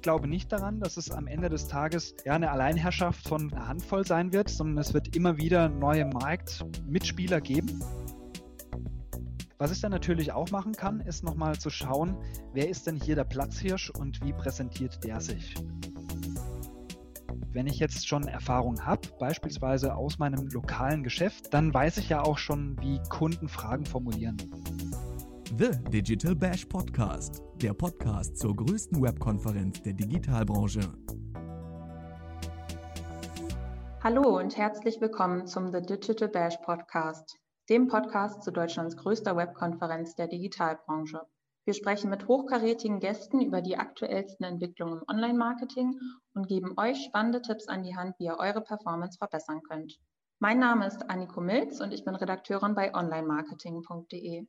ich glaube nicht daran, dass es am Ende des Tages ja eine Alleinherrschaft von einer Handvoll sein wird, sondern es wird immer wieder neue Marktmitspieler geben. Was ich dann natürlich auch machen kann, ist nochmal zu schauen, wer ist denn hier der Platzhirsch und wie präsentiert der sich. Wenn ich jetzt schon Erfahrung habe, beispielsweise aus meinem lokalen Geschäft, dann weiß ich ja auch schon, wie Kunden Fragen formulieren. The Digital Bash Podcast, der Podcast zur größten Webkonferenz der Digitalbranche. Hallo und herzlich willkommen zum The Digital Bash Podcast, dem Podcast zu Deutschlands größter Webkonferenz der Digitalbranche. Wir sprechen mit hochkarätigen Gästen über die aktuellsten Entwicklungen im Online-Marketing und geben euch spannende Tipps an die Hand, wie ihr eure Performance verbessern könnt. Mein Name ist Anniko Milz und ich bin Redakteurin bei onlinemarketing.de.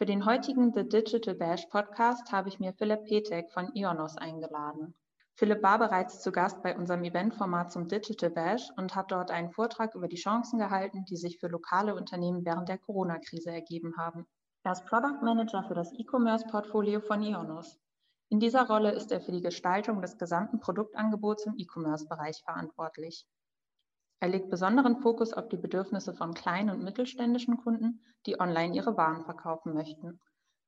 Für den heutigen The Digital Bash Podcast habe ich mir Philipp Petek von Ionos eingeladen. Philipp war bereits zu Gast bei unserem Eventformat zum Digital Bash und hat dort einen Vortrag über die Chancen gehalten, die sich für lokale Unternehmen während der Corona-Krise ergeben haben. Er ist Product Manager für das E-Commerce-Portfolio von Ionos. In dieser Rolle ist er für die Gestaltung des gesamten Produktangebots im E-Commerce-Bereich verantwortlich. Er legt besonderen Fokus auf die Bedürfnisse von kleinen und mittelständischen Kunden, die online ihre Waren verkaufen möchten.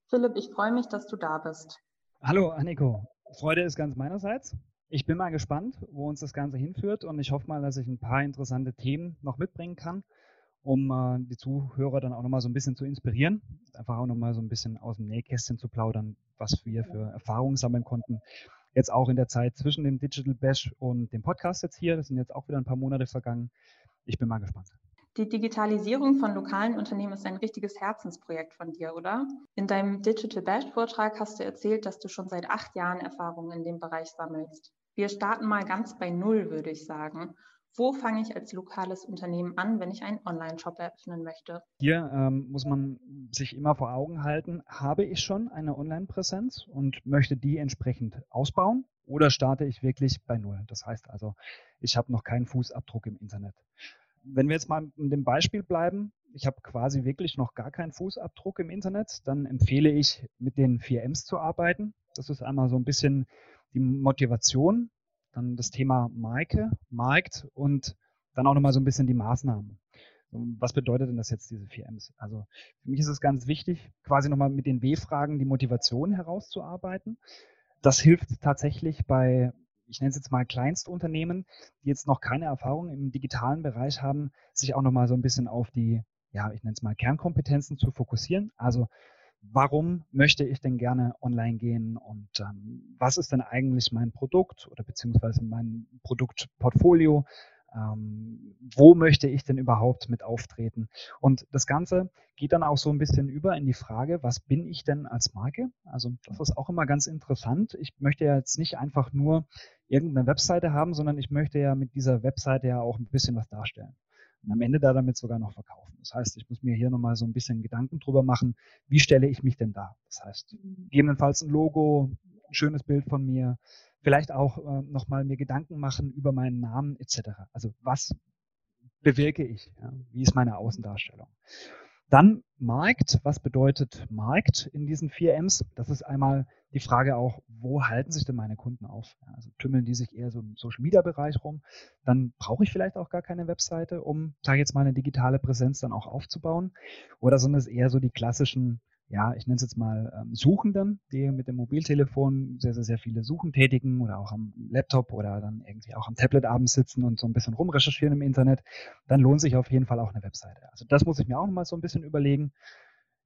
Philipp, ich freue mich, dass du da bist. Hallo, Anniko. Freude ist ganz meinerseits. Ich bin mal gespannt, wo uns das Ganze hinführt und ich hoffe mal, dass ich ein paar interessante Themen noch mitbringen kann, um äh, die Zuhörer dann auch nochmal so ein bisschen zu inspirieren, einfach auch nochmal so ein bisschen aus dem Nähkästchen zu plaudern, was wir für Erfahrungen sammeln konnten jetzt auch in der Zeit zwischen dem Digital Bash und dem Podcast jetzt hier. Das sind jetzt auch wieder ein paar Monate vergangen. Ich bin mal gespannt. Die Digitalisierung von lokalen Unternehmen ist ein richtiges Herzensprojekt von dir, oder? In deinem Digital Bash Vortrag hast du erzählt, dass du schon seit acht Jahren Erfahrungen in dem Bereich sammelst. Wir starten mal ganz bei Null, würde ich sagen. Wo fange ich als lokales Unternehmen an, wenn ich einen Online-Shop eröffnen möchte? Hier ähm, muss man sich immer vor Augen halten, habe ich schon eine Online-Präsenz und möchte die entsprechend ausbauen oder starte ich wirklich bei Null? Das heißt also, ich habe noch keinen Fußabdruck im Internet. Wenn wir jetzt mal in dem Beispiel bleiben, ich habe quasi wirklich noch gar keinen Fußabdruck im Internet, dann empfehle ich, mit den 4Ms zu arbeiten. Das ist einmal so ein bisschen die Motivation, dann das Thema Marke, Markt und dann auch nochmal so ein bisschen die Maßnahmen. Was bedeutet denn das jetzt, diese 4Ms? Also für mich ist es ganz wichtig, quasi nochmal mit den W-Fragen die Motivation herauszuarbeiten. Das hilft tatsächlich bei, ich nenne es jetzt mal Kleinstunternehmen, die jetzt noch keine Erfahrung im digitalen Bereich haben, sich auch nochmal so ein bisschen auf die, ja, ich nenne es mal Kernkompetenzen zu fokussieren. Also warum möchte ich denn gerne online gehen und ähm, was ist denn eigentlich mein Produkt oder beziehungsweise mein Produktportfolio? Ähm, wo möchte ich denn überhaupt mit auftreten? Und das Ganze geht dann auch so ein bisschen über in die Frage, was bin ich denn als Marke? Also das ist auch immer ganz interessant. Ich möchte ja jetzt nicht einfach nur irgendeine Webseite haben, sondern ich möchte ja mit dieser Webseite ja auch ein bisschen was darstellen und am Ende da damit sogar noch verkaufen. Das heißt, ich muss mir hier nochmal so ein bisschen Gedanken drüber machen, wie stelle ich mich denn da? Das heißt, gegebenenfalls ein Logo, ein schönes Bild von mir, vielleicht auch äh, nochmal mir Gedanken machen über meinen Namen etc. Also was bewirke ich? Ja? Wie ist meine Außendarstellung? Dann Markt. Was bedeutet Markt in diesen vier Ms? Das ist einmal die Frage auch, wo halten sich denn meine Kunden auf? Also tümmeln die sich eher so im Social Media Bereich rum? Dann brauche ich vielleicht auch gar keine Webseite, um, sage jetzt mal, eine digitale Präsenz dann auch aufzubauen. Oder sind es eher so die klassischen ja, ich nenne es jetzt mal ähm, Suchenden, die mit dem Mobiltelefon sehr, sehr, sehr viele Suchen tätigen oder auch am Laptop oder dann irgendwie auch am Tablet abends sitzen und so ein bisschen rumrecherchieren im Internet, dann lohnt sich auf jeden Fall auch eine Webseite. Also das muss ich mir auch nochmal so ein bisschen überlegen.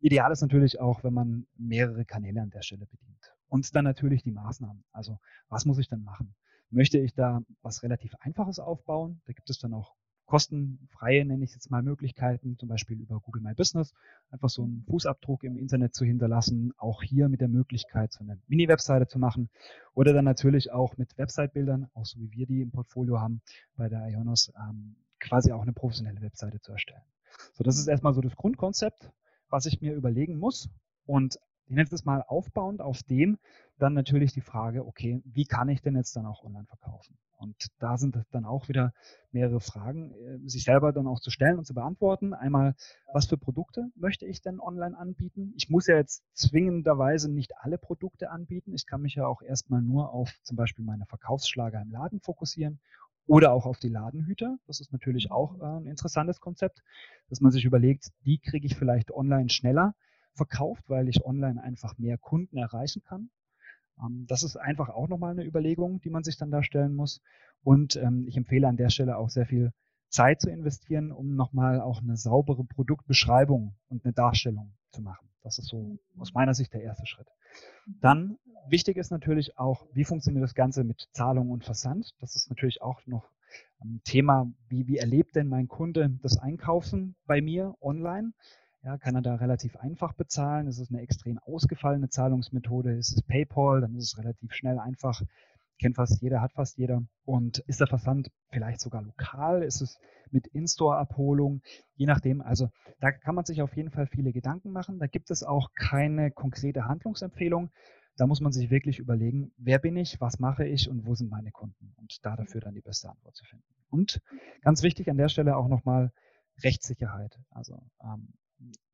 Ideal ist natürlich auch, wenn man mehrere Kanäle an der Stelle bedient. Und dann natürlich die Maßnahmen. Also was muss ich dann machen? Möchte ich da was relativ Einfaches aufbauen? Da gibt es dann auch kostenfreie, nenne ich jetzt mal, Möglichkeiten, zum Beispiel über Google My Business, einfach so einen Fußabdruck im Internet zu hinterlassen, auch hier mit der Möglichkeit, so eine Mini-Webseite zu machen oder dann natürlich auch mit Website-Bildern, auch so wie wir die im Portfolio haben bei der Ionos, ähm, quasi auch eine professionelle Webseite zu erstellen. So, das ist erstmal so das Grundkonzept, was ich mir überlegen muss und Ich nenne es mal aufbauend auf dem dann natürlich die Frage, okay, wie kann ich denn jetzt dann auch online verkaufen? Und da sind dann auch wieder mehrere Fragen, äh, sich selber dann auch zu stellen und zu beantworten. Einmal, was für Produkte möchte ich denn online anbieten? Ich muss ja jetzt zwingenderweise nicht alle Produkte anbieten. Ich kann mich ja auch erstmal nur auf zum Beispiel meine Verkaufsschlager im Laden fokussieren oder auch auf die Ladenhüter. Das ist natürlich auch äh, ein interessantes Konzept, dass man sich überlegt, die kriege ich vielleicht online schneller verkauft, weil ich online einfach mehr Kunden erreichen kann. Ähm, das ist einfach auch nochmal eine Überlegung, die man sich dann da stellen muss. Und ähm, ich empfehle an der Stelle auch sehr viel Zeit zu investieren, um nochmal auch eine saubere Produktbeschreibung und eine Darstellung zu machen. Das ist so aus meiner Sicht der erste Schritt. Dann wichtig ist natürlich auch, wie funktioniert das Ganze mit Zahlung und Versand. Das ist natürlich auch noch ein Thema, wie, wie erlebt denn mein Kunde das Einkaufen bei mir online? Ja, kann er da relativ einfach bezahlen? Ist es eine extrem ausgefallene Zahlungsmethode? Ist es PayPal? Dann ist es relativ schnell einfach. Kennt fast jeder, hat fast jeder. Und ist der Versand vielleicht sogar lokal? Ist es mit In-Store-Abholung? Je nachdem. Also da kann man sich auf jeden Fall viele Gedanken machen. Da gibt es auch keine konkrete Handlungsempfehlung. Da muss man sich wirklich überlegen, wer bin ich, was mache ich und wo sind meine Kunden? Und da dafür dann die beste Antwort zu finden. Und ganz wichtig an der Stelle auch nochmal Rechtssicherheit. Also ähm,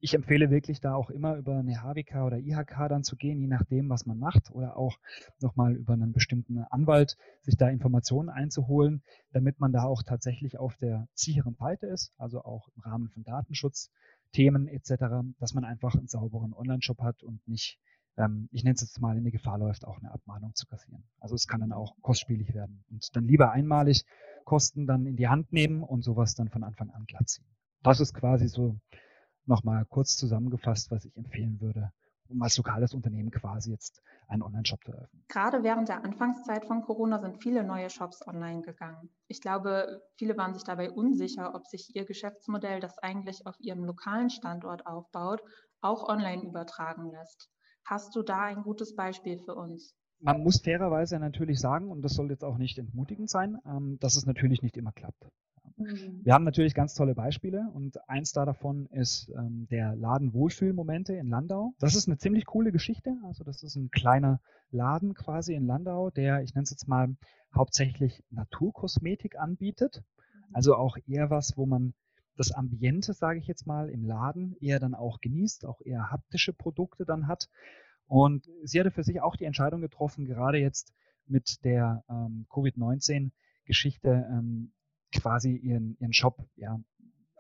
ich empfehle wirklich da auch immer über eine HWK oder IHK dann zu gehen, je nachdem, was man macht, oder auch nochmal über einen bestimmten Anwalt sich da Informationen einzuholen, damit man da auch tatsächlich auf der sicheren Seite ist, also auch im Rahmen von Datenschutzthemen etc., dass man einfach einen sauberen Online-Shop hat und nicht, ähm, ich nenne es jetzt mal, in die Gefahr läuft, auch eine Abmahnung zu kassieren. Also es kann dann auch kostspielig werden und dann lieber einmalig Kosten dann in die Hand nehmen und sowas dann von Anfang an glatt ziehen. Das ist quasi so nochmal kurz zusammengefasst, was ich empfehlen würde, um als lokales Unternehmen quasi jetzt einen Online-Shop zu eröffnen. Gerade während der Anfangszeit von Corona sind viele neue Shops online gegangen. Ich glaube, viele waren sich dabei unsicher, ob sich ihr Geschäftsmodell, das eigentlich auf ihrem lokalen Standort aufbaut, auch online übertragen lässt. Hast du da ein gutes Beispiel für uns? Man muss fairerweise natürlich sagen, und das soll jetzt auch nicht entmutigend sein, ähm, dass es natürlich nicht immer klappt. Mhm. Wir haben natürlich ganz tolle Beispiele und eins da davon ist ähm, der Laden Wohlfühlmomente in Landau. Das ist eine ziemlich coole Geschichte. Also das ist ein kleiner Laden quasi in Landau, der, ich nenne es jetzt mal, hauptsächlich Naturkosmetik anbietet. Mhm. Also auch eher was, wo man das Ambiente, sage ich jetzt mal, im Laden eher dann auch genießt, auch eher haptische Produkte dann hat. Und sie hatte für sich auch die Entscheidung getroffen, gerade jetzt mit der ähm, Covid-19-Geschichte ähm, quasi ihren, ihren Shop ja,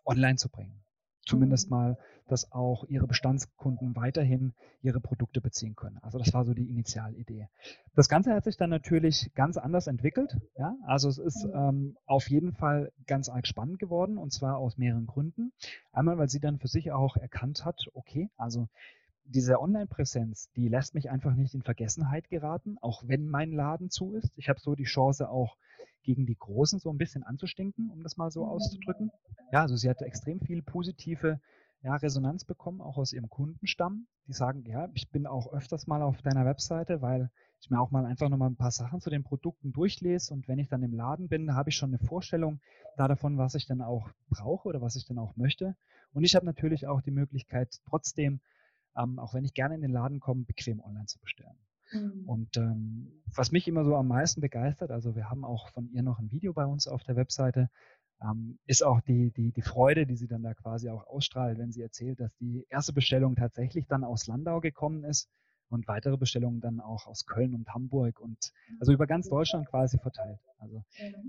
online zu bringen. Zumindest mhm. mal, dass auch ihre Bestandskunden weiterhin ihre Produkte beziehen können. Also das war so die Initialidee. Das Ganze hat sich dann natürlich ganz anders entwickelt. Ja? Also es ist mhm. ähm, auf jeden Fall ganz arg spannend geworden und zwar aus mehreren Gründen. Einmal, weil sie dann für sich auch erkannt hat, okay, also diese Online-Präsenz, die lässt mich einfach nicht in Vergessenheit geraten, auch wenn mein Laden zu ist. Ich habe so die Chance auch gegen die Großen so ein bisschen anzustinken, um das mal so auszudrücken. Ja, also sie hat extrem viel positive ja, Resonanz bekommen, auch aus ihrem Kundenstamm. Die sagen, ja, ich bin auch öfters mal auf deiner Webseite, weil ich mir auch mal einfach nochmal ein paar Sachen zu den Produkten durchlese und wenn ich dann im Laden bin, habe ich schon eine Vorstellung da davon, was ich dann auch brauche oder was ich dann auch möchte. Und ich habe natürlich auch die Möglichkeit, trotzdem, ähm, auch wenn ich gerne in den Laden komme, bequem online zu bestellen. Mhm. Und ähm, was mich immer so am meisten begeistert, also wir haben auch von ihr noch ein Video bei uns auf der Webseite, ähm, ist auch die, die, die Freude, die sie dann da quasi auch ausstrahlt, wenn sie erzählt, dass die erste Bestellung tatsächlich dann aus Landau gekommen ist und weitere Bestellungen dann auch aus Köln und Hamburg und also über ganz Deutschland quasi verteilt. Also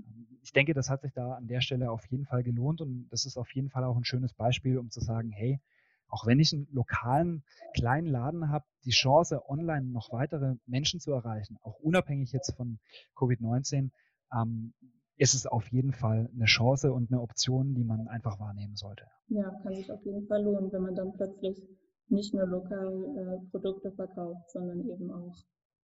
ähm, ich denke, das hat sich da an der Stelle auf jeden Fall gelohnt und das ist auf jeden Fall auch ein schönes Beispiel, um zu sagen, hey, auch wenn ich einen lokalen kleinen Laden habe, die Chance, online noch weitere Menschen zu erreichen, auch unabhängig jetzt von Covid-19, ähm, ist es auf jeden Fall eine Chance und eine Option, die man einfach wahrnehmen sollte. Ja, kann sich auf jeden Fall lohnen, wenn man dann plötzlich nicht nur lokal äh, Produkte verkauft, sondern eben auch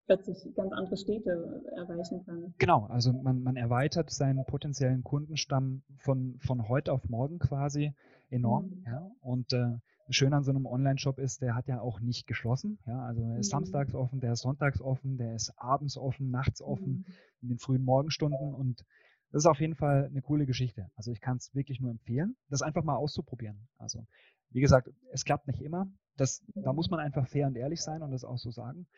plötzlich ganz andere Städte erreichen kann. Genau, also man, man erweitert seinen potenziellen Kundenstamm von, von heute auf morgen quasi enorm. Mhm. Ja, und äh, schön an so einem Online-Shop ist, der hat ja auch nicht geschlossen. Ja, also er ist mhm. samstags offen, der ist sonntags offen, der ist abends offen, nachts offen, mhm. in den frühen Morgenstunden und das ist auf jeden Fall eine coole Geschichte. Also ich kann es wirklich nur empfehlen, das einfach mal auszuprobieren. Also wie gesagt, es klappt nicht immer. Das, da muss man einfach fair und ehrlich sein und das auch so sagen.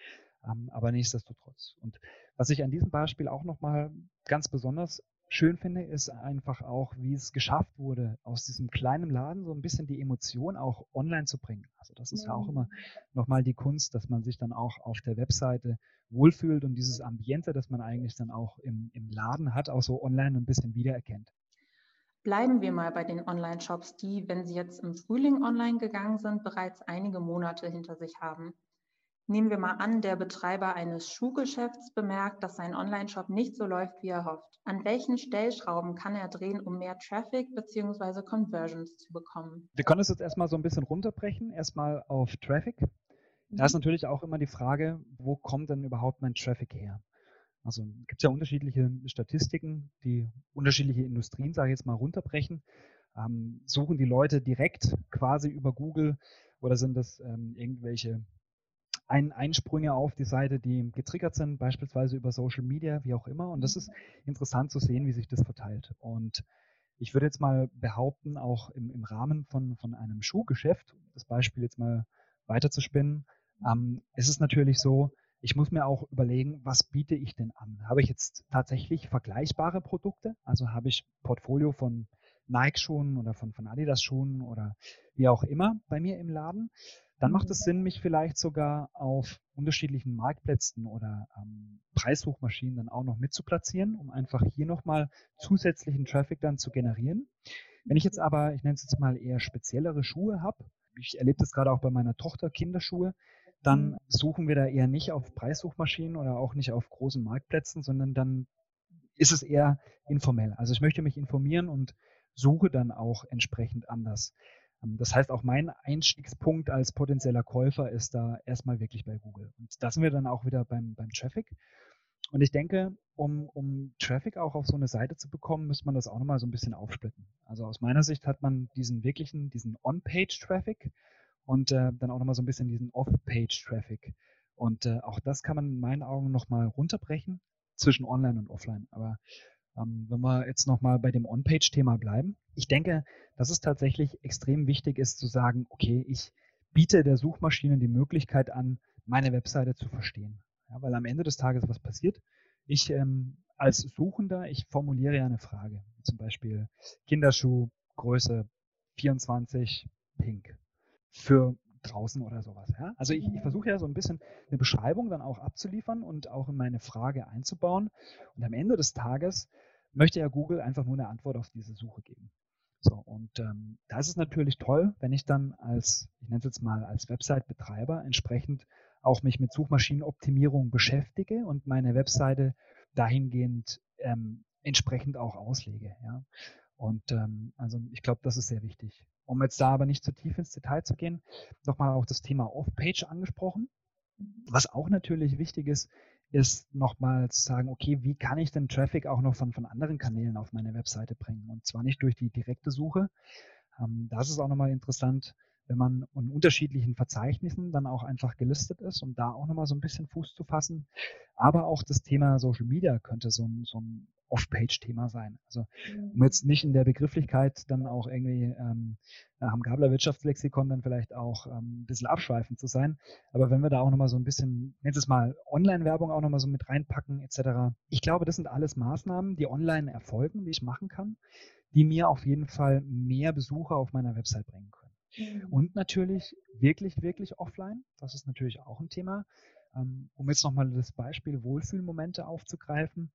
Ähm, aber nichtsdestotrotz. Und was ich an diesem Beispiel auch nochmal ganz besonders schön finde, ist einfach auch, wie es geschafft wurde, aus diesem kleinen Laden so ein bisschen die Emotion auch online zu bringen. Also das ist ja, ja auch immer nochmal die Kunst, dass man sich dann auch auf der Webseite wohlfühlt und dieses Ambiente, das man eigentlich dann auch im, im Laden hat, auch so online ein bisschen wiedererkennt. Bleiben wir mal bei den Online-Shops, die, wenn sie jetzt im Frühling online gegangen sind, bereits einige Monate hinter sich haben. Nehmen wir mal an, der Betreiber eines Schuhgeschäfts bemerkt, dass sein Online-Shop nicht so läuft, wie er hofft. An welchen Stellschrauben kann er drehen, um mehr Traffic bzw. Conversions zu bekommen? Wir können es jetzt erstmal so ein bisschen runterbrechen, erstmal auf Traffic. Da ist mhm. natürlich auch immer die Frage, wo kommt denn überhaupt mein Traffic her? Also gibt es ja unterschiedliche Statistiken, die unterschiedliche Industrien, sage ich jetzt mal, runterbrechen. Ähm, suchen die Leute direkt quasi über Google oder sind das ähm, irgendwelche ein Einsprünge auf die Seite, die getriggert sind, beispielsweise über Social Media, wie auch immer. Und das ist interessant zu sehen, wie sich das verteilt. Und ich würde jetzt mal behaupten, auch im, im Rahmen von, von einem Schuhgeschäft, das Beispiel jetzt mal weiterzuspinnen, ähm, ist es natürlich so, ich muss mir auch überlegen, was biete ich denn an? Habe ich jetzt tatsächlich vergleichbare Produkte? Also habe ich Portfolio von Nike-Schuhen oder von, von Adidas-Schuhen oder wie auch immer bei mir im Laden? dann macht es Sinn, mich vielleicht sogar auf unterschiedlichen Marktplätzen oder ähm, Preissuchmaschinen dann auch noch mit zu platzieren, um einfach hier nochmal zusätzlichen Traffic dann zu generieren. Wenn ich jetzt aber, ich nenne es jetzt mal eher speziellere Schuhe habe, ich erlebe das gerade auch bei meiner Tochter Kinderschuhe, dann mhm. suchen wir da eher nicht auf Preissuchmaschinen oder auch nicht auf großen Marktplätzen, sondern dann ist es eher informell. Also ich möchte mich informieren und suche dann auch entsprechend anders. Ähm, das heißt, auch mein Einstiegspunkt als potenzieller Käufer ist da erstmal wirklich bei Google. Und da sind wir dann auch wieder beim, beim Traffic. Und ich denke, um, um Traffic auch auf so eine Seite zu bekommen, müsste man das auch nochmal so ein bisschen aufsplitten. Also aus meiner Sicht hat man diesen wirklichen, diesen On-Page-Traffic und äh, dann auch nochmal so ein bisschen diesen Off-Page-Traffic. Und äh, auch das kann man in meinen Augen nochmal runterbrechen zwischen Online und Offline. Aber ähm, wenn wir jetzt nochmal bei dem On-Page-Thema bleiben, ich denke, dass es tatsächlich extrem wichtig ist zu sagen, okay, ich biete der Suchmaschine die Möglichkeit an, meine Webseite zu verstehen. Ja, weil am Ende des Tages was passiert. Ich ähm, als Suchender, ich formuliere ja eine Frage. Zum Beispiel Kinderschuh, Größe 24, pink. Für draußen oder sowas. Ja? Also ich, ich versuche ja so ein bisschen eine Beschreibung dann auch abzuliefern und auch in meine Frage einzubauen. Und am Ende des Tages möchte ja Google einfach nur eine Antwort auf diese Suche geben. So, und ähm, da ist es natürlich toll, wenn ich dann als, ich nenne es jetzt mal als Website-Betreiber entsprechend auch mich mit Suchmaschinenoptimierung beschäftige und meine Webseite dahingehend ähm, entsprechend auch auslege. Ja. Und ähm, also ich glaube, das ist sehr wichtig. Um jetzt da aber nicht zu tief ins Detail zu gehen, nochmal auch das Thema Off-Page angesprochen. Was auch natürlich wichtig ist, ist nochmal zu sagen, okay, wie kann ich denn Traffic auch noch von, von anderen Kanälen auf meine Webseite bringen? Und zwar nicht durch die direkte Suche. Ähm, das ist auch nochmal interessant, wenn man in unterschiedlichen Verzeichnissen dann auch einfach gelistet ist, um da auch nochmal so ein bisschen Fuß zu fassen. Aber auch das Thema Social Media könnte so ein, so ein Off-Page-Thema sein. Also um mhm. jetzt nicht in der Begrifflichkeit dann auch irgendwie ähm, nach dem Gabler Wirtschaftslexikon dann vielleicht auch ähm, ein bisschen abschweifend zu sein. Aber wenn wir da auch nochmal so ein bisschen, nennt es mal Online-Werbung auch nochmal so mit reinpacken etc. Ich glaube, das sind alles Maßnahmen, die online erfolgen, die ich machen kann, die mir auf jeden Fall mehr Besucher auf meiner Website bringen können. Mhm. Und natürlich wirklich, wirklich offline. Das ist natürlich auch ein Thema. Ähm, um jetzt nochmal das Beispiel Wohlfühlmomente aufzugreifen.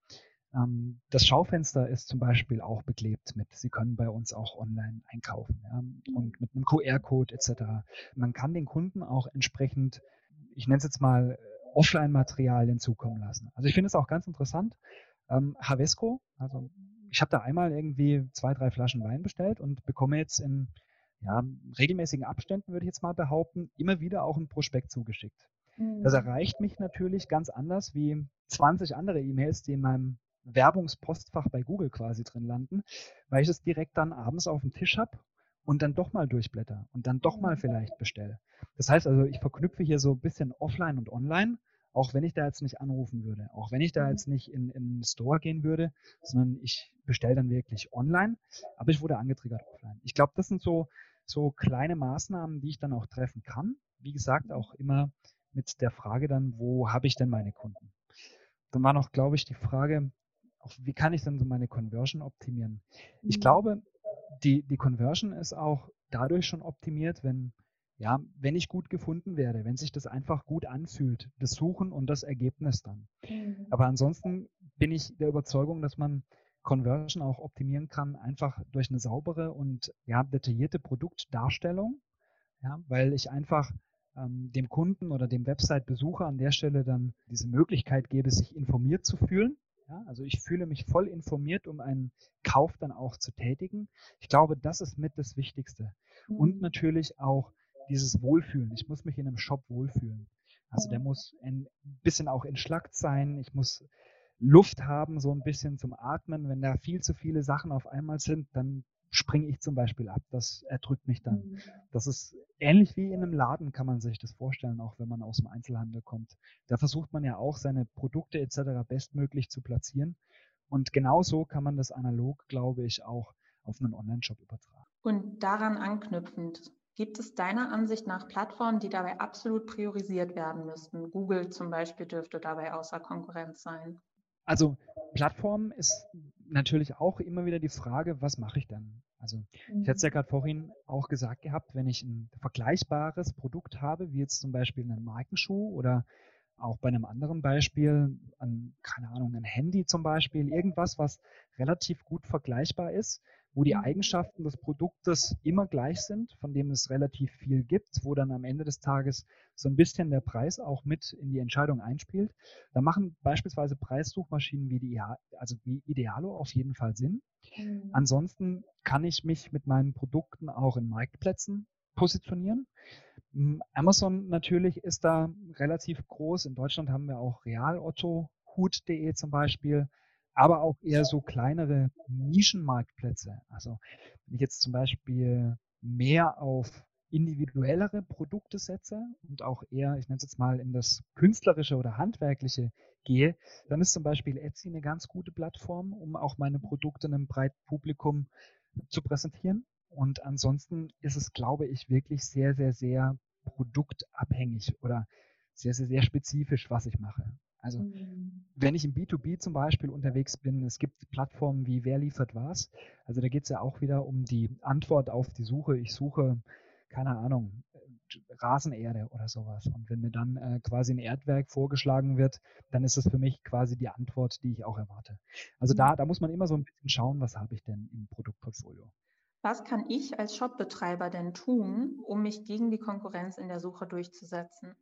Ähm, das Schaufenster ist zum Beispiel auch beklebt mit, Sie können bei uns auch online einkaufen ja, und mit einem QR-Code etc. Man kann den Kunden auch entsprechend, ich nenne es jetzt mal, Offline-Materialien zukommen lassen. Also ich finde es auch ganz interessant. Ähm, Havesco, also ich habe da einmal irgendwie zwei, drei Flaschen Wein bestellt und bekomme jetzt in ja, regelmäßigen Abständen, würde ich jetzt mal behaupten, immer wieder auch ein Prospekt zugeschickt. Das mhm. erreicht mich natürlich ganz anders wie 20 andere E-Mails, die in meinem Werbungspostfach bei Google quasi drin landen, weil ich es direkt dann abends auf dem Tisch habe und dann doch mal durchblätter und dann doch mal mhm. vielleicht bestelle. Das heißt also, ich verknüpfe hier so ein bisschen offline und online, auch wenn ich da jetzt nicht anrufen würde, auch wenn ich da mhm. jetzt nicht in, in den Store gehen würde, sondern ich bestelle dann wirklich online, aber ich wurde angetriggert offline. Ich glaube, das sind so, so kleine Maßnahmen, die ich dann auch treffen kann, wie gesagt, auch immer mit der Frage dann, wo habe ich denn meine Kunden? Dann war noch, glaube ich, die Frage, wie kann ich denn so meine Conversion optimieren? Ich mhm. glaube, die, die Conversion ist auch dadurch schon optimiert, wenn, ja, wenn ich gut gefunden werde, wenn sich das einfach gut anfühlt, das Suchen und das Ergebnis dann. Mhm. Aber ansonsten bin ich der Überzeugung, dass man Conversion auch optimieren kann, einfach durch eine saubere und ja, detaillierte Produktdarstellung, ja, weil ich einfach ähm, dem Kunden oder dem Website-Besucher an der Stelle dann diese Möglichkeit gebe, sich informiert zu fühlen ja, also ich fühle mich voll informiert, um einen Kauf dann auch zu tätigen. Ich glaube, das ist mit das Wichtigste. Mhm. Und natürlich auch dieses Wohlfühlen. Ich muss mich in einem Shop wohlfühlen. Also der muss ein bisschen auch entschlackt sein. Ich muss Luft haben, so ein bisschen zum Atmen. Wenn da viel zu viele Sachen auf einmal sind, dann springe ich zum Beispiel ab. Das erdrückt mich dann. Mhm. Das ist ähnlich wie in einem Laden, kann man sich das vorstellen, auch wenn man aus dem Einzelhandel kommt. Da versucht man ja auch seine Produkte etc. bestmöglich zu platzieren. Und genauso kann man das analog, glaube ich, auch auf einen Online-Shop übertragen. Und daran anknüpfend, gibt es deiner Ansicht nach Plattformen, die dabei absolut priorisiert werden müssten? Google zum Beispiel dürfte dabei außer Konkurrenz sein. Also Plattform ist natürlich auch immer wieder die Frage, was mache ich dann? Also mhm. ich hatte es ja gerade vorhin auch gesagt gehabt, wenn ich ein vergleichbares Produkt habe, wie jetzt zum Beispiel einen Markenschuh oder auch bei einem anderen Beispiel, an, keine Ahnung, ein Handy zum Beispiel, irgendwas, was relativ gut vergleichbar ist, wo die mhm. Eigenschaften des Produktes immer gleich sind, von dem es relativ viel gibt, wo dann am Ende des Tages so ein bisschen der Preis auch mit in die Entscheidung einspielt. Da machen beispielsweise Preissuchmaschinen wie die also wie Idealo auf jeden Fall Sinn. Mhm. Ansonsten kann ich mich mit meinen Produkten auch in Marktplätzen positionieren. Amazon natürlich ist da relativ groß. In Deutschland haben wir auch Real Otto, Hut.de zum Beispiel aber auch eher so kleinere Nischenmarktplätze. Also wenn ich jetzt zum Beispiel mehr auf individuellere Produkte setze und auch eher, ich nenne es jetzt mal, in das künstlerische oder handwerkliche gehe, dann ist zum Beispiel Etsy eine ganz gute Plattform, um auch meine Produkte einem breiten Publikum zu präsentieren. Und ansonsten ist es, glaube ich, wirklich sehr, sehr, sehr produktabhängig oder sehr, sehr, sehr spezifisch, was ich mache. Also mhm. wenn ich im B2B zum Beispiel unterwegs bin, es gibt Plattformen wie Wer liefert was. Also da geht es ja auch wieder um die Antwort auf die Suche. Ich suche, keine Ahnung, Rasenerde oder sowas. Und wenn mir dann äh, quasi ein Erdwerk vorgeschlagen wird, dann ist das für mich quasi die Antwort, die ich auch erwarte. Also da, da muss man immer so ein bisschen schauen, was habe ich denn im Produktportfolio. Was kann ich als Shopbetreiber denn tun, um mich gegen die Konkurrenz in der Suche durchzusetzen?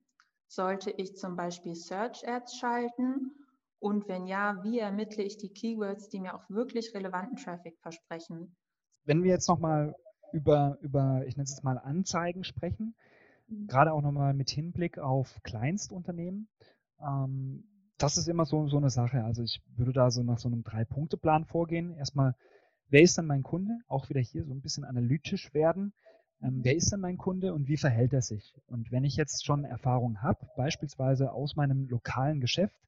Sollte ich zum Beispiel Search Ads schalten? Und wenn ja, wie ermittle ich die Keywords, die mir auch wirklich relevanten Traffic versprechen? Wenn wir jetzt nochmal über, über, ich nenne es jetzt mal Anzeigen sprechen, mhm. gerade auch nochmal mit Hinblick auf Kleinstunternehmen, ähm, das ist immer so, so eine Sache. Also ich würde da so nach so einem Drei-Punkte-Plan vorgehen. Erstmal, wer ist dann mein Kunde? Auch wieder hier so ein bisschen analytisch werden ähm, wer ist denn mein Kunde und wie verhält er sich? Und wenn ich jetzt schon Erfahrung habe, beispielsweise aus meinem lokalen Geschäft,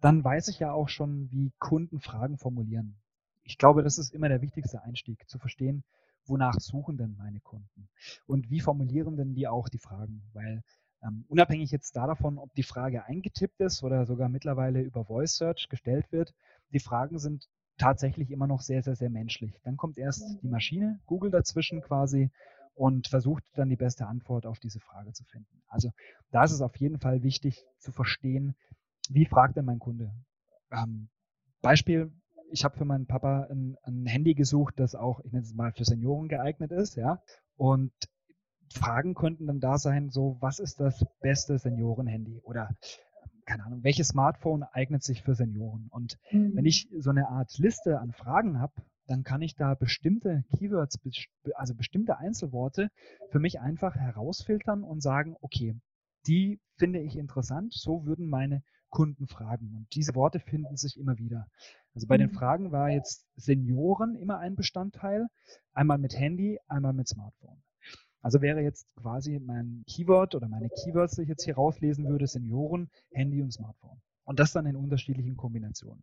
dann weiß ich ja auch schon, wie Kunden Fragen formulieren. Ich glaube, das ist immer der wichtigste Einstieg, zu verstehen, wonach suchen denn meine Kunden und wie formulieren denn die auch die Fragen, weil ähm, unabhängig jetzt davon, ob die Frage eingetippt ist oder sogar mittlerweile über Voice Search gestellt wird, die Fragen sind tatsächlich immer noch sehr, sehr, sehr menschlich. Dann kommt erst die Maschine, Google dazwischen quasi und versucht dann die beste Antwort auf diese Frage zu finden. Also da ist es auf jeden Fall wichtig zu verstehen, wie fragt denn mein Kunde? Ähm, Beispiel, ich habe für meinen Papa ein, ein, Handy gesucht, das auch, ich nenne es mal, für Senioren geeignet ist, ja. Und Fragen könnten dann da sein, so, was ist das beste Seniorenhandy? Oder keine Ahnung, welches Smartphone eignet sich für Senioren? Und mhm. wenn ich so eine Art Liste an Fragen habe, dann kann ich da bestimmte Keywords, also bestimmte Einzelworte für mich einfach herausfiltern und sagen, okay, die finde ich interessant, so würden meine Kunden fragen. Und diese Worte finden sich immer wieder. Also bei den mhm. Fragen war jetzt Senioren immer ein Bestandteil, einmal mit Handy, einmal mit Smartphone. Also wäre jetzt quasi mein Keyword oder meine Keywords, die ich jetzt hier rauslesen würde, Senioren, Handy und Smartphone. Und das dann in unterschiedlichen Kombinationen.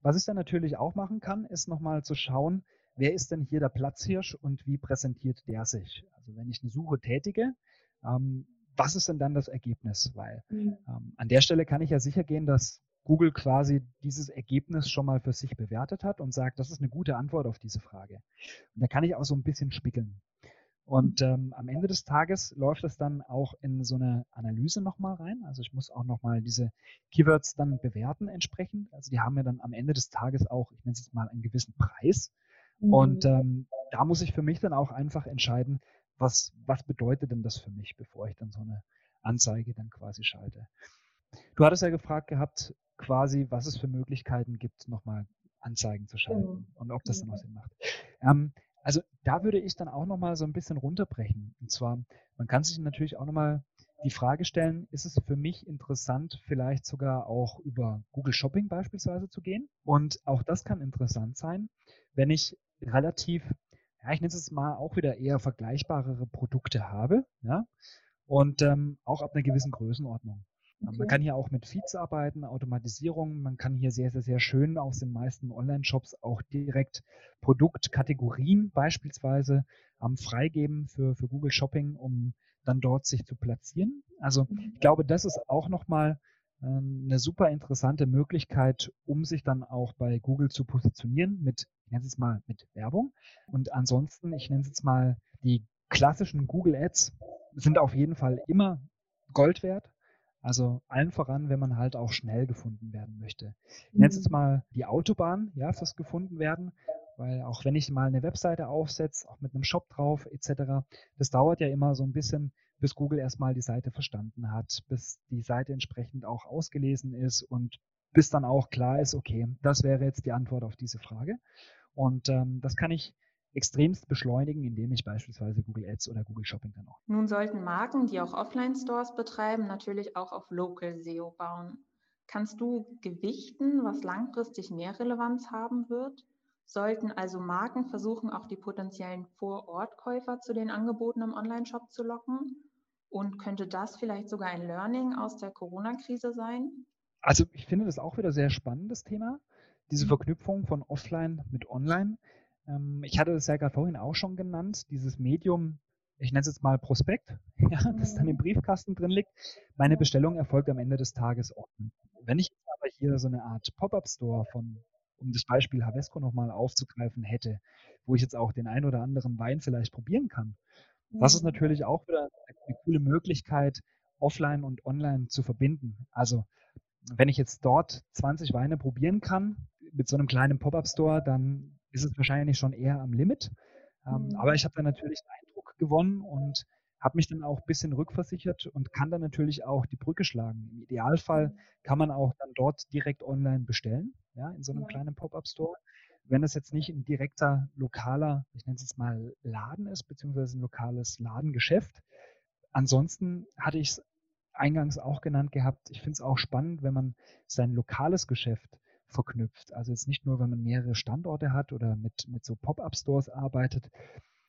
Was ich dann natürlich auch machen kann, ist nochmal zu schauen, wer ist denn hier der Platzhirsch und wie präsentiert der sich? Also wenn ich eine Suche tätige, ähm, was ist denn dann das Ergebnis? Weil mhm. ähm, an der Stelle kann ich ja sicher gehen, dass Google quasi dieses Ergebnis schon mal für sich bewertet hat und sagt, das ist eine gute Antwort auf diese Frage. Und da kann ich auch so ein bisschen spiegeln. Und ähm, am Ende des Tages läuft das dann auch in so eine Analyse nochmal rein. Also ich muss auch nochmal diese Keywords dann bewerten entsprechend. Also die haben ja dann am Ende des Tages auch, ich nenne es jetzt mal, einen gewissen Preis. Mhm. Und ähm, da muss ich für mich dann auch einfach entscheiden, was, was bedeutet denn das für mich, bevor ich dann so eine Anzeige dann quasi schalte. Du hattest ja gefragt gehabt, quasi, was es für Möglichkeiten gibt, nochmal Anzeigen zu schalten mhm. und ob das dann auch Sinn macht. Ähm, also da würde ich dann auch nochmal so ein bisschen runterbrechen. Und zwar, man kann sich natürlich auch nochmal die Frage stellen, ist es für mich interessant, vielleicht sogar auch über Google Shopping beispielsweise zu gehen? Und auch das kann interessant sein, wenn ich relativ, ja, ich nenne es mal auch wieder eher vergleichbarere Produkte habe, ja, und ähm, auch ab einer gewissen Größenordnung. Okay. Man kann hier auch mit Feeds arbeiten, Automatisierung. Man kann hier sehr, sehr, sehr schön aus den meisten Online-Shops auch direkt Produktkategorien beispielsweise ähm, freigeben für, für Google Shopping, um dann dort sich zu platzieren. Also mhm. ich glaube, das ist auch nochmal äh, eine super interessante Möglichkeit, um sich dann auch bei Google zu positionieren mit, ich nenne es mal, mit Werbung. Und ansonsten, ich nenne es jetzt mal, die klassischen Google Ads sind auf jeden Fall immer Gold wert. Also allen voran, wenn man halt auch schnell gefunden werden möchte. Ich nenne jetzt mhm. mal die Autobahn, ja, fürs gefunden werden, weil auch wenn ich mal eine Webseite aufsetze, auch mit einem Shop drauf etc., das dauert ja immer so ein bisschen, bis Google erstmal die Seite verstanden hat, bis die Seite entsprechend auch ausgelesen ist und bis dann auch klar ist, okay, das wäre jetzt die Antwort auf diese Frage. Und ähm, das kann ich extremst beschleunigen, indem ich beispielsweise Google Ads oder Google Shopping dann auch. Nun sollten Marken, die auch Offline-Stores betreiben, natürlich auch auf Local SEO bauen. Kannst du gewichten, was langfristig mehr Relevanz haben wird? Sollten also Marken versuchen, auch die potenziellen Vorortkäufer zu den Angeboten im Online-Shop zu locken? Und könnte das vielleicht sogar ein Learning aus der Corona-Krise sein? Also ich finde das auch wieder sehr spannendes Thema, diese mhm. Verknüpfung von Offline mit Online. Ähm, ich hatte das ja gerade vorhin auch schon genannt, dieses Medium, ich nenne es jetzt mal Prospekt, ja, das dann im Briefkasten drin liegt. Meine Bestellung erfolgt am Ende des Tages offen. Wenn ich aber hier so eine Art Pop-up-Store von, um das Beispiel Havesco nochmal aufzugreifen hätte, wo ich jetzt auch den ein oder anderen Wein vielleicht probieren kann, das ist mhm. natürlich auch wieder eine coole Möglichkeit, offline und online zu verbinden. Also wenn ich jetzt dort 20 Weine probieren kann mit so einem kleinen Pop-up-Store, dann ist es wahrscheinlich schon eher am Limit. Ähm, mhm. Aber ich habe da natürlich einen Eindruck gewonnen und habe mich dann auch ein bisschen rückversichert und kann dann natürlich auch die Brücke schlagen. Im Idealfall mhm. kann man auch dann dort direkt online bestellen, ja, in so einem ja. kleinen Pop-up-Store. Wenn es jetzt nicht ein direkter lokaler, ich nenne es jetzt mal Laden ist, beziehungsweise ein lokales Ladengeschäft. Ansonsten hatte ich es eingangs auch genannt gehabt. Ich finde es auch spannend, wenn man sein lokales Geschäft verknüpft. Also jetzt nicht nur, wenn man mehrere Standorte hat oder mit, mit so Pop-up-Stores arbeitet,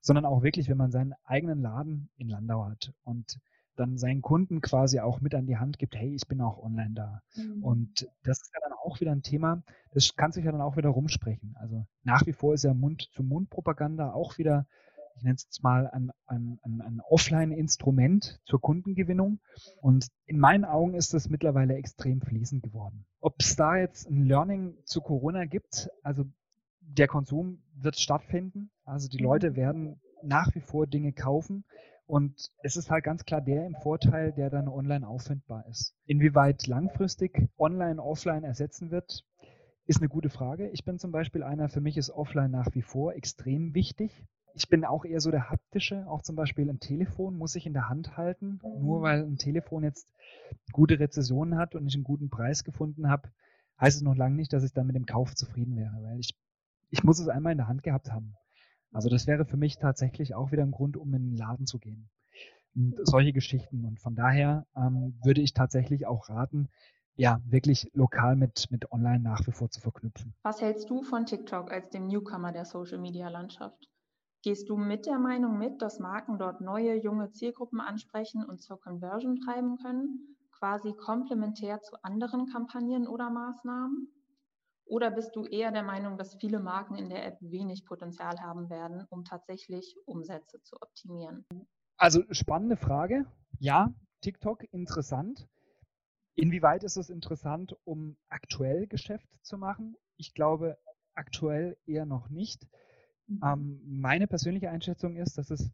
sondern auch wirklich, wenn man seinen eigenen Laden in Landau hat und dann seinen Kunden quasi auch mit an die Hand gibt, hey, ich bin auch online da. Mhm. Und das ist ja dann auch wieder ein Thema, das kann sich ja dann auch wieder rumsprechen. Also nach wie vor ist ja Mund-zu-Mund-Propaganda auch wieder ich nenne es jetzt mal ein, ein, ein, ein Offline-Instrument zur Kundengewinnung. Und in meinen Augen ist das mittlerweile extrem fließend geworden. Ob es da jetzt ein Learning zu Corona gibt, also der Konsum wird stattfinden. Also die Leute mhm. werden nach wie vor Dinge kaufen. Und es ist halt ganz klar der im Vorteil, der dann online auffindbar ist. Inwieweit langfristig online, offline ersetzen wird, ist eine gute Frage. Ich bin zum Beispiel einer, für mich ist offline nach wie vor extrem wichtig ich bin auch eher so der haptische, auch zum Beispiel ein Telefon muss ich in der Hand halten. Nur weil ein Telefon jetzt gute Rezessionen hat und ich einen guten Preis gefunden habe, heißt es noch lange nicht, dass ich dann mit dem Kauf zufrieden wäre, weil ich, ich muss es einmal in der Hand gehabt haben. Also das wäre für mich tatsächlich auch wieder ein Grund, um in den Laden zu gehen. Und solche Geschichten. Und von daher ähm, würde ich tatsächlich auch raten, ja, wirklich lokal mit, mit online nach wie vor zu verknüpfen. Was hältst du von TikTok als dem Newcomer der Social Media Landschaft? Gehst du mit der Meinung mit, dass Marken dort neue, junge Zielgruppen ansprechen und zur Conversion treiben können, quasi komplementär zu anderen Kampagnen oder Maßnahmen? Oder bist du eher der Meinung, dass viele Marken in der App wenig Potenzial haben werden, um tatsächlich Umsätze zu optimieren? Also spannende Frage. Ja, TikTok interessant. Inwieweit ist es interessant, um aktuell Geschäft zu machen? Ich glaube aktuell eher noch nicht. Mhm. Ähm, meine persönliche Einschätzung ist, dass es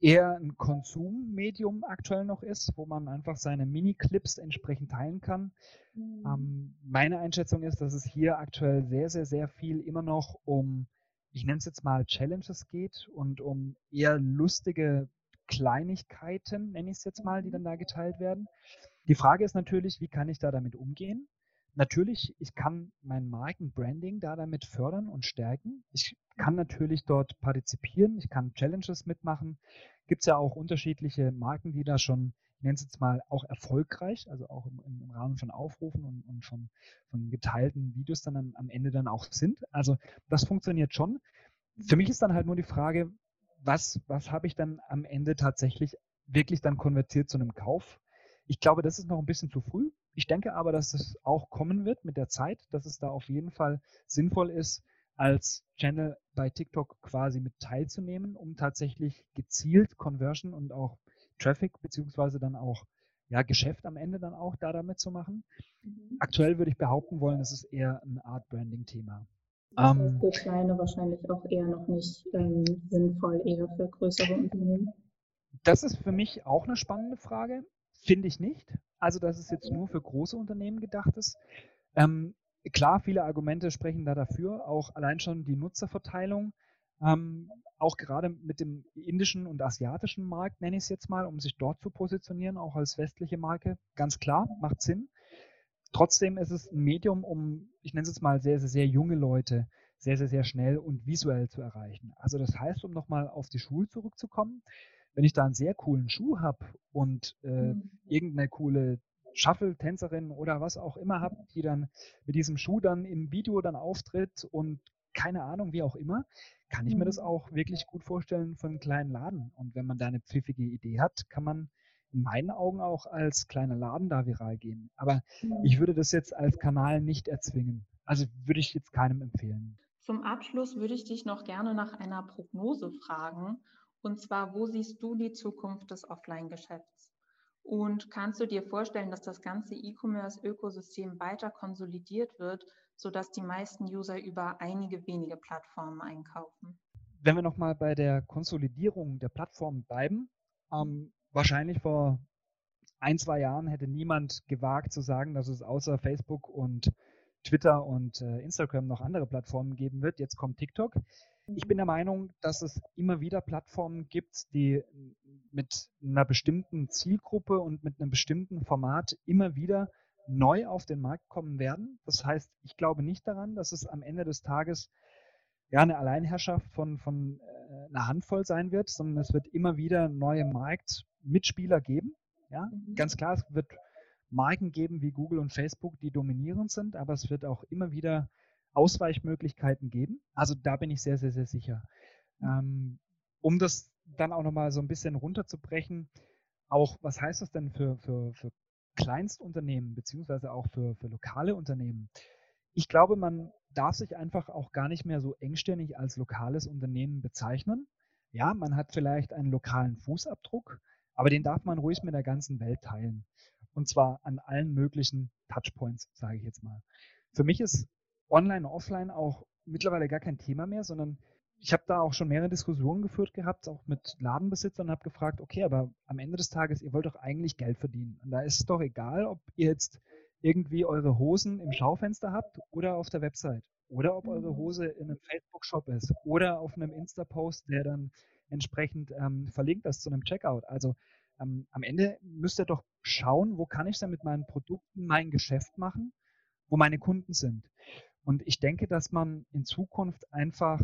eher ein Konsummedium aktuell noch ist, wo man einfach seine Mini-Clips entsprechend teilen kann. Mhm. Ähm, meine Einschätzung ist, dass es hier aktuell sehr, sehr, sehr viel immer noch um, ich nenne es jetzt mal Challenges geht und um eher lustige Kleinigkeiten, nenne ich es jetzt mal, die dann da geteilt werden. Die Frage ist natürlich, wie kann ich da damit umgehen? Natürlich, ich kann mein Markenbranding da damit fördern und stärken. Ich kann natürlich dort partizipieren, ich kann Challenges mitmachen. Gibt es ja auch unterschiedliche Marken, die da schon, ich nenne es jetzt mal, auch erfolgreich, also auch im, im Rahmen von Aufrufen und, und von, von, geteilten Videos dann am, am Ende dann auch sind. Also das funktioniert schon. Für mich ist dann halt nur die Frage, was, was habe ich dann am Ende tatsächlich wirklich dann konvertiert zu einem Kauf? Ich glaube, das ist noch ein bisschen zu früh. Ich denke aber, dass es auch kommen wird mit der Zeit, dass es da auf jeden Fall sinnvoll ist, als Channel bei TikTok quasi mit teilzunehmen, um tatsächlich gezielt Conversion und auch Traffic beziehungsweise dann auch ja, Geschäft am Ende dann auch da damit zu machen. Mhm. Aktuell würde ich behaupten wollen, es ist eher ein Art Branding-Thema. Das heißt für kleine wahrscheinlich auch eher noch nicht ähm, sinnvoll, eher für größere Unternehmen. Das ist für mich auch eine spannende Frage. Finde ich nicht. Also, dass es jetzt nur für große Unternehmen gedacht ist. Ähm, klar, viele Argumente sprechen da dafür. Auch allein schon die Nutzerverteilung. Ähm, auch gerade mit dem indischen und asiatischen Markt, nenne ich es jetzt mal, um sich dort zu positionieren, auch als westliche Marke. Ganz klar, macht Sinn. Trotzdem ist es ein Medium, um, ich nenne es jetzt mal, sehr, sehr, sehr junge Leute sehr, sehr, sehr schnell und visuell zu erreichen. Also das heißt, um nochmal auf die Schule zurückzukommen, wenn ich da einen sehr coolen Schuh habe und äh, mhm. irgendeine coole Shuffle-Tänzerin oder was auch immer habe, die dann mit diesem Schuh dann im Video dann auftritt und keine Ahnung, wie auch immer, kann ich mhm. mir das mhm. auch wirklich gut vorstellen für einen kleinen Laden. Und wenn man da eine pfiffige Idee hat, kann man in meinen Augen auch als kleiner Laden da viral gehen. Aber mhm. ich würde das jetzt als Kanal nicht erzwingen. Also würde ich jetzt keinem empfehlen. Zum Abschluss würde ich dich noch gerne nach einer Prognose fragen. Und zwar, wo siehst du die Zukunft des Offline-Geschäfts? Und kannst du dir vorstellen, dass das ganze E-Commerce-Ökosystem weiter konsolidiert wird, sodass die meisten User über einige wenige Plattformen einkaufen? Wenn wir nochmal bei der Konsolidierung der Plattformen bleiben, ähm, wahrscheinlich vor ein, zwei Jahren hätte niemand gewagt zu sagen, dass es außer Facebook und Twitter und äh, Instagram noch andere Plattformen geben wird. Jetzt kommt TikTok. Ich bin der Meinung, dass es immer wieder Plattformen gibt, die mit einer bestimmten Zielgruppe und mit einem bestimmten Format immer wieder neu auf den Markt kommen werden. Das heißt, ich glaube nicht daran, dass es am Ende des Tages ja eine Alleinherrschaft von, von äh, einer Handvoll sein wird, sondern es wird immer wieder neue Marktmitspieler geben. Ja, mhm. ganz klar, es wird Marken geben wie Google und Facebook, die dominierend sind, aber es wird auch immer wieder Ausweichmöglichkeiten geben. Also da bin ich sehr, sehr, sehr sicher. Ähm, um das dann auch nochmal so ein bisschen runterzubrechen, auch was heißt das denn für, für, für Kleinstunternehmen beziehungsweise auch für, für lokale Unternehmen? Ich glaube, man darf sich einfach auch gar nicht mehr so engstirnig als lokales Unternehmen bezeichnen. Ja, man hat vielleicht einen lokalen Fußabdruck, aber den darf man ruhig mit der ganzen Welt teilen. Und zwar an allen möglichen Touchpoints, sage ich jetzt mal. Für mich ist online, offline auch mittlerweile gar kein Thema mehr, sondern ich habe da auch schon mehrere Diskussionen geführt gehabt, auch mit Ladenbesitzern und habe gefragt, okay, aber am Ende des Tages, ihr wollt doch eigentlich Geld verdienen. Und da ist es doch egal, ob ihr jetzt irgendwie eure Hosen im Schaufenster habt oder auf der Website. Oder ob eure mhm. Hose in einem Facebook-Shop ist oder auf einem Insta-Post, der dann entsprechend ähm, verlinkt ist zu einem Checkout. Also ähm, am Ende müsst ihr doch schauen, wo kann ich denn mit meinen Produkten mein Geschäft machen, wo meine Kunden sind. Und ich denke, dass man in Zukunft einfach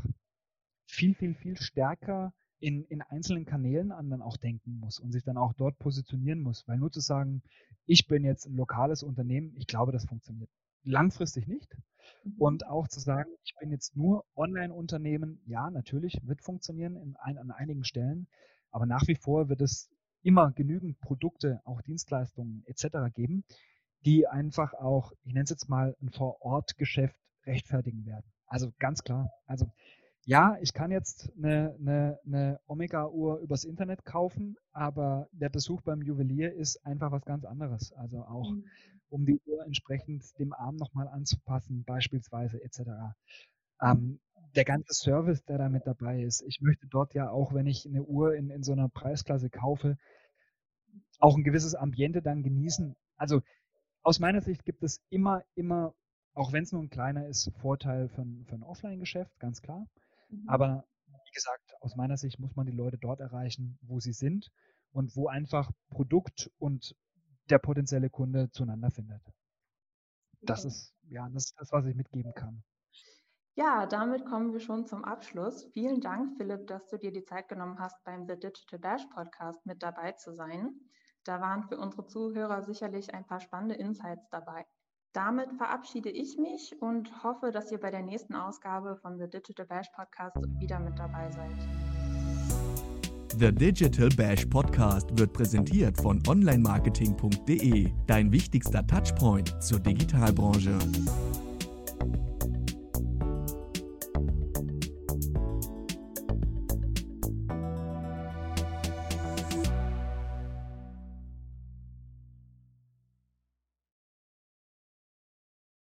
viel, viel, viel stärker in, in einzelnen Kanälen an dann auch denken muss und sich dann auch dort positionieren muss. Weil nur zu sagen, ich bin jetzt ein lokales Unternehmen, ich glaube, das funktioniert langfristig nicht. Mhm. Und auch zu sagen, ich bin jetzt nur Online-Unternehmen, ja, natürlich wird funktionieren in ein, an einigen Stellen, aber nach wie vor wird es immer genügend Produkte, auch Dienstleistungen etc. geben, die einfach auch, ich nenne es jetzt mal ein Vor-Ort-Geschäft rechtfertigen werden. Also ganz klar. Also ja, ich kann jetzt eine, eine, eine Omega-Uhr übers Internet kaufen, aber der Besuch beim Juwelier ist einfach was ganz anderes. Also auch, mhm. um die Uhr entsprechend dem Arm nochmal anzupassen, beispielsweise etc. Ähm, der ganze Service, der da mit dabei ist. Ich möchte dort ja auch, wenn ich eine Uhr in, in so einer Preisklasse kaufe, auch ein gewisses Ambiente dann genießen. Also aus meiner Sicht gibt es immer, immer, auch wenn es nur ein kleiner ist, Vorteil für ein, für ein Offline-Geschäft, ganz klar. Mhm. Aber wie gesagt, aus meiner Sicht muss man die Leute dort erreichen, wo sie sind und wo einfach Produkt und der potenzielle Kunde zueinander findet. Das ist ja das, ist das was ich mitgeben kann. Ja, damit kommen wir schon zum Abschluss. Vielen Dank, Philipp, dass du dir die Zeit genommen hast, beim The Digital Bash Podcast mit dabei zu sein. Da waren für unsere Zuhörer sicherlich ein paar spannende Insights dabei. Damit verabschiede ich mich und hoffe, dass ihr bei der nächsten Ausgabe von The Digital Bash Podcast wieder mit dabei seid. The Digital Bash Podcast wird präsentiert von onlinemarketing.de, dein wichtigster Touchpoint zur Digitalbranche.